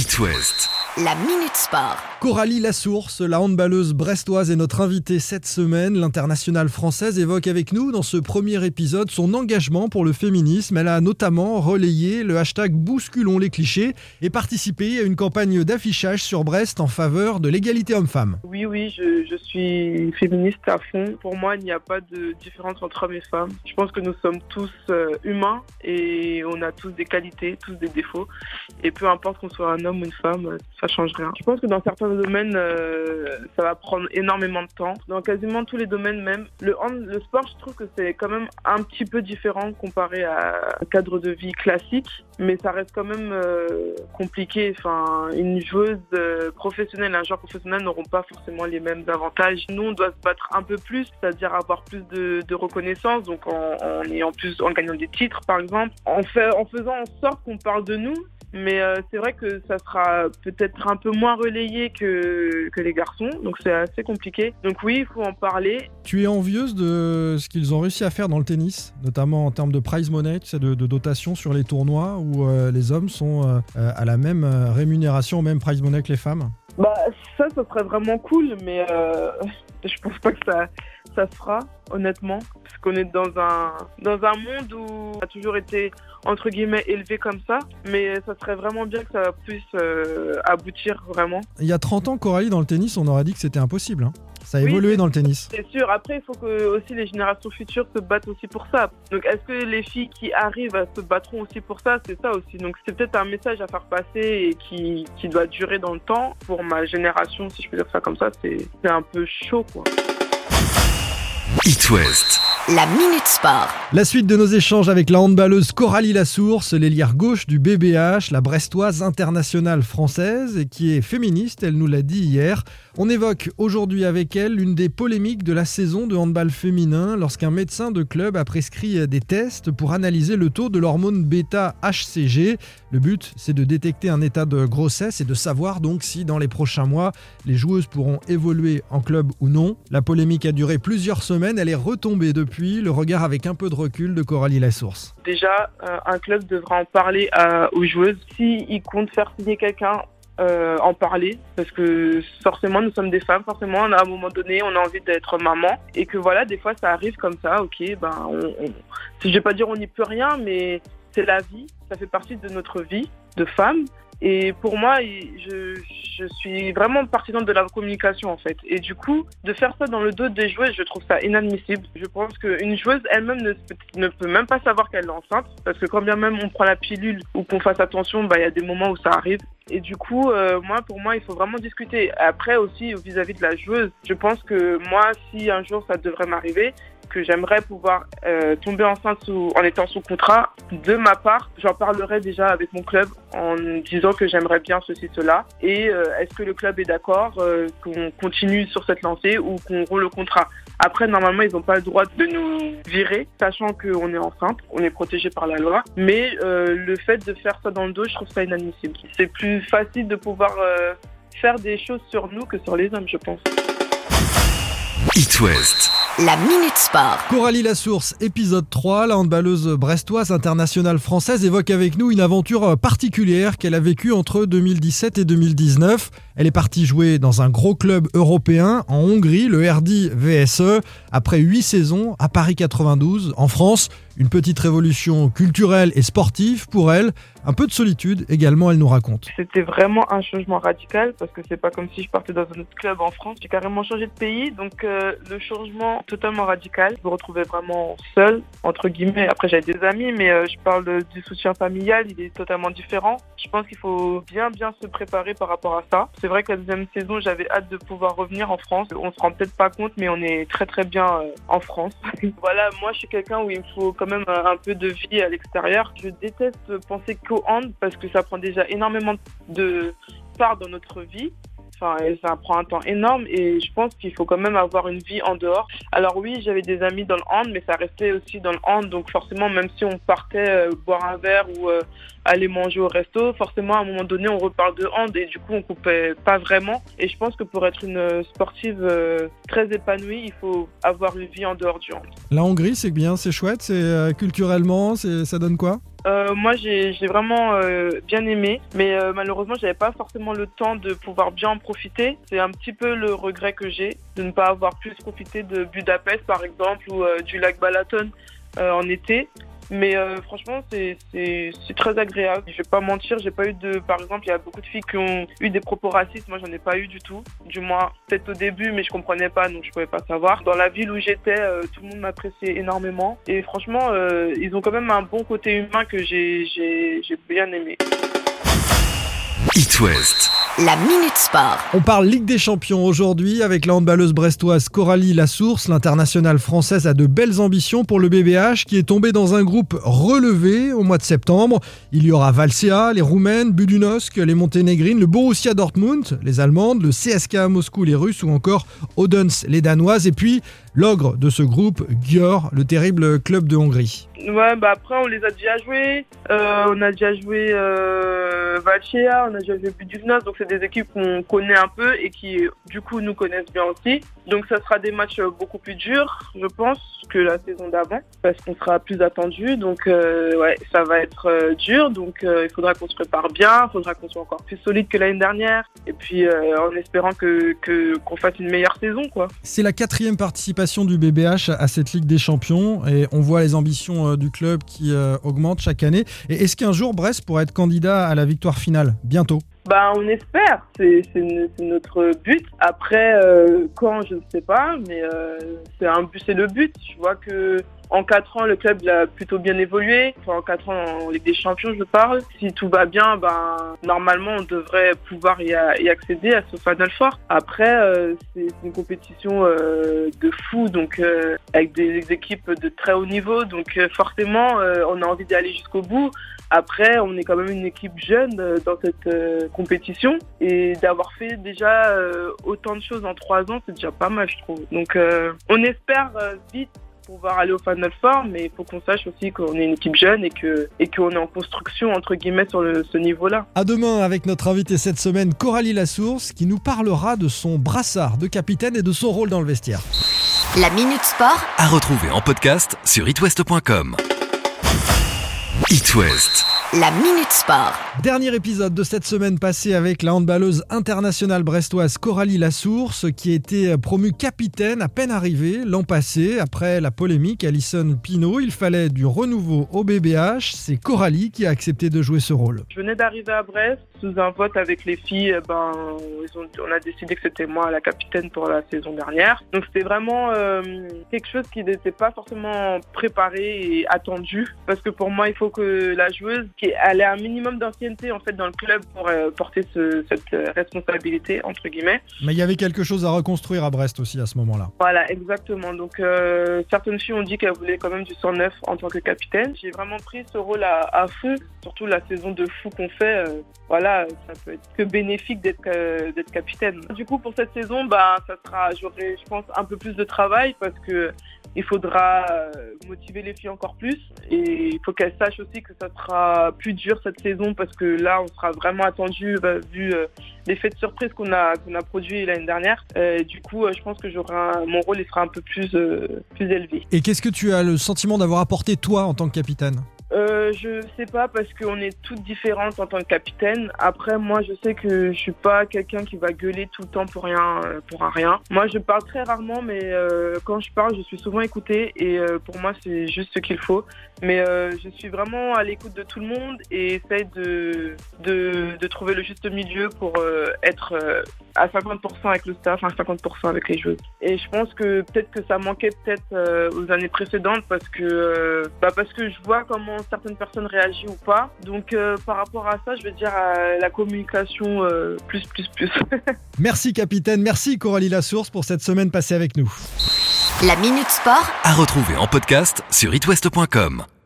It West. La Minute Sport. Coralie Lassource, la handballeuse brestoise, est notre invitée cette semaine. L'internationale française évoque avec nous dans ce premier épisode son engagement pour le féminisme. Elle a notamment relayé le hashtag Bousculons les clichés et participé à une campagne d'affichage sur Brest en faveur de l'égalité homme-femme. Oui, oui, je, je suis féministe à fond. Pour moi, il n'y a pas de différence entre hommes et femmes. Je pense que nous sommes tous euh, humains et on a tous des qualités, tous des défauts. Et peu importe qu'on soit un homme ou une femme, euh, Je pense que dans certains domaines, euh, ça va prendre énormément de temps. Dans quasiment tous les domaines même. Le, sport, je trouve que c'est quand même un petit peu différent comparé à un cadre de vie classique. Mais ça reste quand même euh, compliqué. Enfin, une joueuse euh, professionnelle, un joueur professionnel n'auront pas forcément les mêmes avantages. Nous, on doit se battre un peu plus, c'est-à-dire avoir plus de, reconnaissance, donc en, en ayant plus, en gagnant des titres, par exemple, en, fait, en faisant en sorte qu'on parle de nous. Mais euh, c'est vrai que ça sera peut-être un peu moins relayé que, les garçons, donc c'est assez compliqué. Donc oui, il faut en parler. Tu es envieuse de ce qu'ils ont réussi à faire dans le tennis, notamment en termes de prize money, de, de dotation sur les tournois où euh, les hommes sont euh, à la même rémunération, au même prize money que les femmes? Bah ça, ça serait vraiment cool, mais euh, je pense pas que ça, ça se fera, honnêtement, parce qu'on est dans un dans un monde où ça a toujours été entre guillemets élevé comme ça, mais ça serait vraiment bien que ça puisse euh, aboutir vraiment. Il y a 30 ans, Coralie, dans le tennis, on aurait dit que c'était impossible. hein. Ça a Oui, évolué dans le tennis. C'est sûr. Après, il faut que aussi les générations futures se battent aussi pour ça. Donc, est-ce que les filles qui arrivent se battront aussi pour ça? C'est ça aussi. Donc, c'est peut-être un message à faire passer et qui, qui doit durer dans le temps. Pour ma génération, si je peux dire ça comme ça, c'est c'est un peu chaud, quoi. It West. La Minute Sport. La suite de nos échanges avec la handballeuse Coralie Lassource, l'ailière gauche du BBH, la brestoise internationale française, et qui est féministe, elle nous l'a dit hier. On évoque aujourd'hui avec elle l'une des polémiques de la saison de handball féminin lorsqu'un médecin de club a prescrit des tests pour analyser le taux de l'hormone bêta-HCG. Le but, c'est de détecter un état de grossesse et de savoir donc si dans les prochains mois, les joueuses pourront évoluer en club ou non. La polémique a duré plusieurs semaines, elle est retombée depuis, le regard avec un peu de recul de Coralie Lassource. Déjà, euh, un club devra en parler à- aux joueuses. S'ils comptent faire signer quelqu'un, euh, en parler. Parce que forcément, nous sommes des femmes. Forcément, à un moment donné, on a envie d'être maman. Et que voilà, des fois, ça arrive comme ça. Ok, ben, on- je vais pas dire on n'y peut rien, mais c'est la vie. Ça fait partie de notre vie de femme. Et pour moi, je, je suis vraiment partisane de la communication en fait. Et du coup, de faire ça dans le dos des joueuses, je trouve ça inadmissible. Je pense qu'une joueuse elle-même ne, ne peut même pas savoir qu'elle est enceinte. Parce que quand bien même on prend la pilule ou qu'on fasse attention, bah, il y a des moments où ça arrive. Et du coup, euh, moi, pour moi, il faut vraiment discuter. Après aussi, vis-à-vis de la joueuse, je pense que moi, si un jour ça devrait m'arriver, que j'aimerais pouvoir euh, tomber enceinte sous- en étant sous contrat, de ma part, j'en parlerai déjà avec mon club en disant que j'aimerais bien ceci, cela. Et euh, est-ce que le club est d'accord euh, qu'on continue sur cette lancée ou qu'on roule le contrat? Après, normalement, ils n'ont pas le droit de nous virer, sachant qu'on est enceinte, on est protégé par la loi. Mais le fait de faire ça dans le dos, je trouve ça inadmissible. C'est plus facile de pouvoir faire des choses sur nous que sur les hommes, je pense. It West. La Minute Sport. Coralie Lassource, épisode 3, la handballeuse brestoise internationale française évoque avec nous une aventure particulière qu'elle a vécue entre 2017 et 2019. Elle est partie jouer dans un gros club européen en Hongrie, le RD VSE, après 8 saisons à Paris 92, en France. Une petite révolution culturelle et sportive pour elle. Un peu de solitude également, elle nous raconte. C'était vraiment un changement radical parce que c'est pas comme si je partais dans un autre club en France. J'ai carrément changé de pays, donc euh, le changement totalement radical. Je me retrouvais vraiment seule, entre guillemets. Après, j'avais des amis, mais euh, je parle du soutien familial, il est totalement différent. Je pense qu'il faut bien, bien se préparer par rapport à ça. C'est vrai que la deuxième saison, j'avais hâte de pouvoir revenir en France. On se rend peut-être pas compte, mais on est très, très bien euh, en France. voilà, moi, je suis quelqu'un où il me faut quand même un peu de vie à l'extérieur. Je déteste penser qu'au hand parce que ça prend déjà énormément de part dans notre vie. Enfin, ça prend un temps énorme et je pense qu'il faut quand même avoir une vie en dehors. Alors oui, j'avais des amis dans le hand, mais ça restait aussi dans le hand. Donc forcément, même si on partait euh, boire un verre ou euh, aller manger au resto, forcément à un moment donné, on reparle de hand et du coup, on coupait pas vraiment. Et je pense que pour être une sportive euh, très épanouie, il faut avoir une vie en dehors du hand. La Hongrie, c'est bien, c'est chouette, c'est culturellement, ça donne quoi? Euh, moi, j'ai vraiment euh, bien aimé, mais euh, malheureusement, j'avais pas forcément le temps de pouvoir bien en profiter. C'est un petit peu le regret que j'ai de ne pas avoir plus profité de Budapest, par exemple, ou euh, du lac Balaton en été. Mais euh, franchement, c'est très agréable. Je vais pas mentir, j'ai pas eu de. Par exemple, il y a beaucoup de filles qui ont eu des propos racistes. Moi, j'en ai pas eu du tout. Du moins, peut-être au début, mais je comprenais pas, donc je pouvais pas savoir. Dans la ville où j'étais, euh, tout le monde m'appréciait énormément. Et franchement, euh, ils ont quand même un bon côté humain que j'ai bien aimé. It West. La Minute Sport. On parle Ligue des Champions aujourd'hui avec la handballeuse brestoise Coralie Lassource. L'internationale française a de belles ambitions pour le BBH qui est tombé dans un groupe relevé au mois de septembre. Il y aura Valsea, les Roumaines, Budunovsk, les Monténégrines, le Borussia Dortmund, les Allemandes, le CSK à Moscou, les Russes ou encore Odense, les Danoises. Et puis l'ogre de ce groupe, Győr, le terrible club de Hongrie. Ouais, bah après, on les a déjà joués. Euh, on a déjà joué euh, Valchea, on a déjà joué Budugnas. Donc, c'est des équipes qu'on connaît un peu et qui, du coup, nous connaissent bien aussi. Donc, ça sera des matchs beaucoup plus durs, je pense, que la saison d'avant. Parce qu'on sera plus attendu. Donc, euh, ouais, ça va être euh, dur. Donc, euh, il faudra qu'on se prépare bien. Il faudra qu'on soit encore plus solide que l'année dernière. Et puis, en espérant que qu'on fasse une meilleure saison, quoi. C'est la quatrième participation du BBH à cette Ligue des Champions et on voit les ambitions du club qui augmentent chaque année. Et est-ce qu'un jour Brest pourrait être candidat à la victoire finale Bientôt. Bah, on espère, c'est notre but. Après, euh, quand, je ne sais pas, mais euh, c'est le but. Je vois que en quatre ans, le club a plutôt bien évolué. En quatre ans en Ligue des Champions, je parle. Si tout va bien, ben normalement, on devrait pouvoir y, y accéder à ce Final Four. Après, euh, c'est une compétition euh, de fou, donc euh, avec des, des équipes de très haut niveau. Donc euh, forcément, euh, on a envie d'aller jusqu'au bout. Après, on est quand même une équipe jeune euh, dans cette compétition et d'avoir fait déjà autant de choses en trois ans, c'est déjà pas mal, je trouve. Donc, on espère vite pouvoir aller au Final Four, mais il faut qu'on sache aussi qu'on est une équipe jeune et que et qu'on est en construction entre guillemets sur le, ce niveau-là. À demain avec notre invitée cette semaine, Coralie Lassource, qui nous parlera de son brassard de capitaine et de son rôle dans le vestiaire. La Minute Sport À retrouver en podcast sur itwest.com. It West. La Minute Sport. Dernier épisode de cette semaine passée avec la handballeuse internationale brestoise Coralie Lassource, qui a été promue capitaine à peine arrivée l'an passé. Après la polémique Alison Pinault, il fallait du renouveau au BBH. C'est Coralie qui a accepté de jouer ce rôle. Je venais d'arriver à Brest sous un vote avec les filles. eh Ben, ils ont- on a décidé que c'était moi la capitaine pour la saison dernière. Donc c'était vraiment euh, quelque chose qui n'était pas forcément préparé et attendu parce que pour moi il faut que la joueuse qui elle ait un minimum d'ancienneté en fait dans le club pour euh, porter ce- cette euh, responsabilité entre guillemets. Mais il y avait quelque chose à reconstruire à Brest aussi à ce moment-là. Voilà, exactement. Donc, euh, certaines filles ont dit qu'elles voulaient quand même du 109 en tant que capitaine. J'ai vraiment pris ce rôle à, à fond, surtout la saison de fou qu'on fait. euh, voilà, ça peut être que bénéfique d'être euh, d'être capitaine. Du coup, pour cette saison, bah, ça sera, j'aurai, je pense, un peu plus de travail parce que il faudra euh, motiver les filles encore plus et il faut qu'elles sachent aussi que ça sera plus dur cette saison parce que là, on sera vraiment attendu bah, vu euh, l'effet de surprise qu'on a produit l'année dernière. Du coup, je pense que j'aurai mon rôle il sera un peu plus plus élevé. Et qu'est-ce que tu as le sentiment d'avoir apporté toi en tant que capitaine? Euh, je sais pas parce qu'on est toutes différentes en tant que capitaine. Après, moi, je sais que je suis pas quelqu'un qui va gueuler tout le temps pour rien, euh, pour un rien. Moi, je parle très rarement, mais euh, quand je parle, je suis souvent écoutée et euh, pour moi, c'est juste ce qu'il faut. Mais euh, je suis vraiment à l'écoute de tout le monde et essaye de de, de trouver le juste milieu pour euh, être à 50% avec le staff, à 50% avec les joueuses. Et je pense que peut-être que ça manquait peut-être euh, aux années précédentes parce que euh, bah parce que je vois comment certaines personnes réagissent ou pas. Donc euh, par rapport à ça, je vais dire euh, la communication euh, plus plus plus. Merci capitaine, merci Coralie Lassource pour cette semaine passée avec nous. La Minute Sport À retrouver en podcast sur itwest.com.